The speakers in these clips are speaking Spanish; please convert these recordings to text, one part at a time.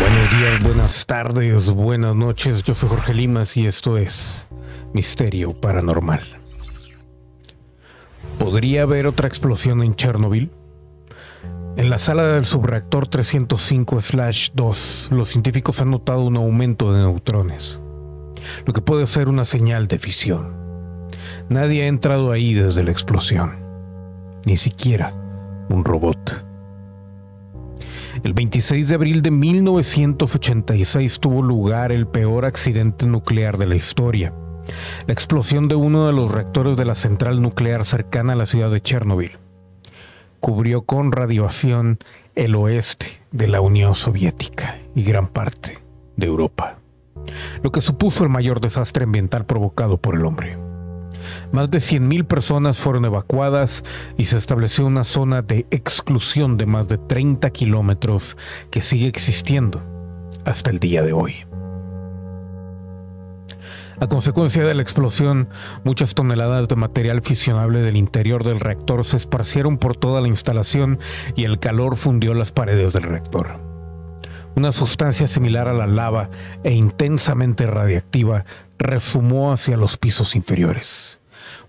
Buenos días, buenas tardes, buenas noches. Yo soy Jorge Limas y esto es Misterio Paranormal. ¿Podría haber otra explosión en Chernobyl? En la sala del subreactor 305-2, los científicos han notado un aumento de neutrones, lo que puede ser una señal de fisión. Nadie ha entrado ahí desde la explosión, ni siquiera un robot. El 26 de abril de 1986 tuvo lugar el peor accidente nuclear de la historia, la explosión de uno de los reactores de la central nuclear cercana a la ciudad de Chernobyl cubrió con radiación el oeste de la Unión Soviética y gran parte de Europa, lo que supuso el mayor desastre ambiental provocado por el hombre. Más de 100.000 personas fueron evacuadas y se estableció una zona de exclusión de más de 30 kilómetros que sigue existiendo hasta el día de hoy. A consecuencia de la explosión, muchas toneladas de material fisionable del interior del reactor se esparcieron por toda la instalación y el calor fundió las paredes del reactor. Una sustancia similar a la lava e intensamente radiactiva resumó hacia los pisos inferiores.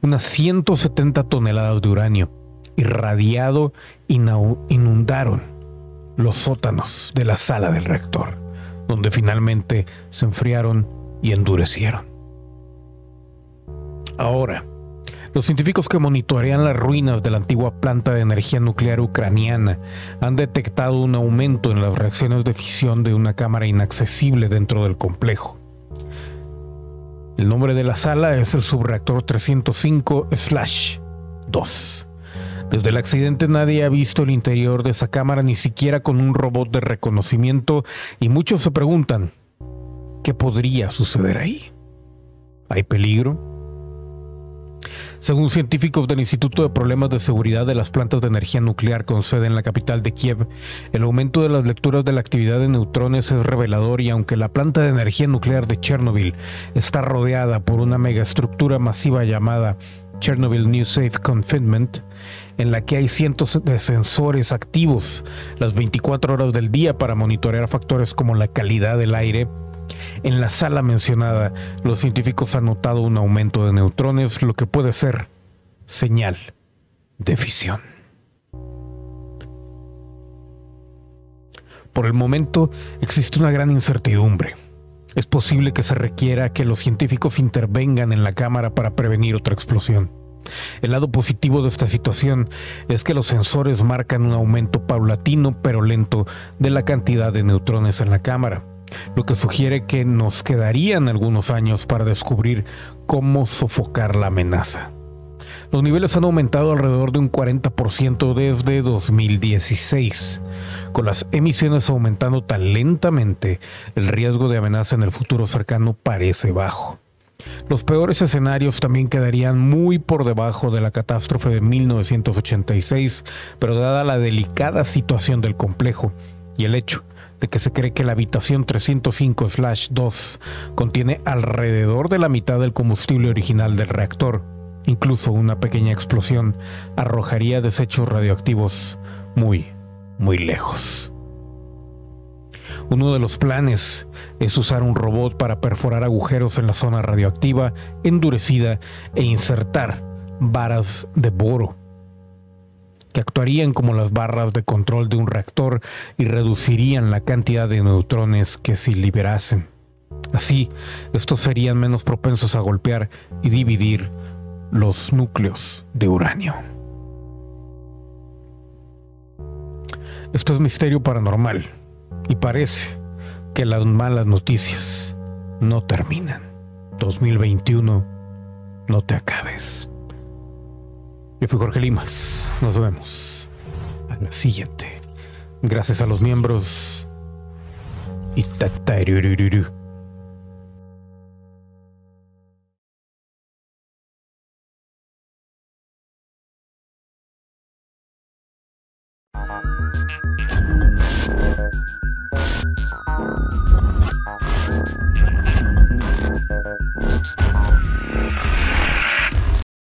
Unas 170 toneladas de uranio irradiado inundaron los sótanos de la sala del reactor, donde finalmente se enfriaron y endurecieron. Ahora, los científicos que monitorean las ruinas de la antigua planta de energía nuclear ucraniana han detectado un aumento en las reacciones de fisión de una cámara inaccesible dentro del complejo. El nombre de la sala es el subreactor 305-2. Desde el accidente nadie ha visto el interior de esa cámara ni siquiera con un robot de reconocimiento y muchos se preguntan, ¿qué podría suceder ahí? ¿Hay peligro? Según científicos del Instituto de Problemas de Seguridad de las Plantas de Energía Nuclear con sede en la capital de Kiev, el aumento de las lecturas de la actividad de neutrones es revelador y aunque la planta de energía nuclear de Chernobyl está rodeada por una megaestructura masiva llamada Chernobyl New Safe Confinement, en la que hay cientos de sensores activos las 24 horas del día para monitorear factores como la calidad del aire, en la sala mencionada, los científicos han notado un aumento de neutrones, lo que puede ser señal de fisión. Por el momento existe una gran incertidumbre. Es posible que se requiera que los científicos intervengan en la cámara para prevenir otra explosión. El lado positivo de esta situación es que los sensores marcan un aumento paulatino pero lento de la cantidad de neutrones en la cámara lo que sugiere que nos quedarían algunos años para descubrir cómo sofocar la amenaza. Los niveles han aumentado alrededor de un 40% desde 2016. Con las emisiones aumentando tan lentamente, el riesgo de amenaza en el futuro cercano parece bajo. Los peores escenarios también quedarían muy por debajo de la catástrofe de 1986, pero dada la delicada situación del complejo y el hecho de que se cree que la habitación 305-2 contiene alrededor de la mitad del combustible original del reactor. Incluso una pequeña explosión arrojaría desechos radioactivos muy, muy lejos. Uno de los planes es usar un robot para perforar agujeros en la zona radioactiva endurecida e insertar varas de boro actuarían como las barras de control de un reactor y reducirían la cantidad de neutrones que se liberasen. Así, estos serían menos propensos a golpear y dividir los núcleos de uranio. Esto es misterio paranormal y parece que las malas noticias no terminan. 2021, no te acabes. Yo fui Jorge Limas. Nos vemos a la siguiente. Gracias a los miembros y